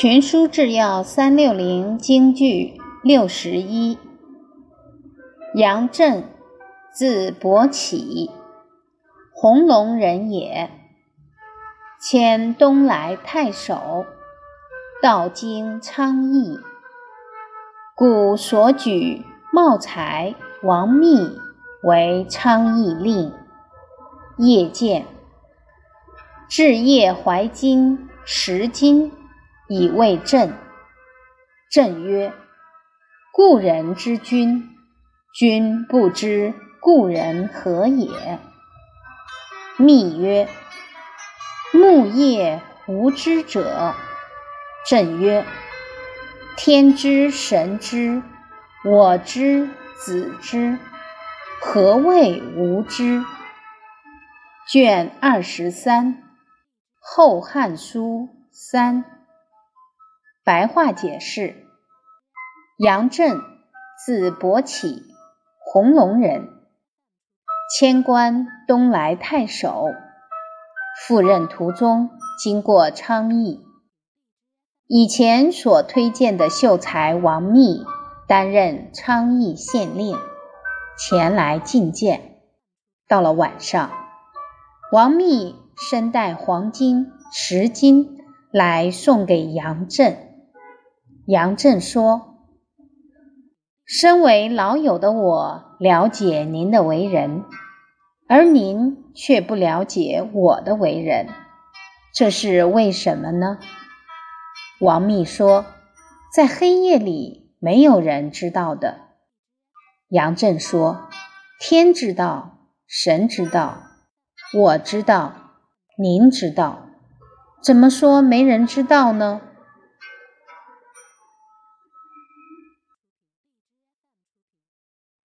群书治要三六零京剧六十一。杨震，字伯起，弘农人也。迁东莱太守，道经昌邑。故所举茂才王密为昌邑令。夜见，置业怀金十金。以为朕。朕曰：“故人之君，君不知故人何也？”密曰：“木叶无知者。”朕曰：“天之神知，我知子知，何谓无知？”卷二十三，《后汉书》三。白话解释：杨震，字伯起，弘农人，迁官东莱太守。赴任途中经过昌邑，以前所推荐的秀才王密担任昌邑县令，前来觐见。到了晚上，王密身带黄金十斤来送给杨震。杨震说：“身为老友的我，了解您的为人，而您却不了解我的为人，这是为什么呢？”王密说：“在黑夜里，没有人知道的。”杨震说：“天知道，神知道，我知道，您知道，怎么说没人知道呢？”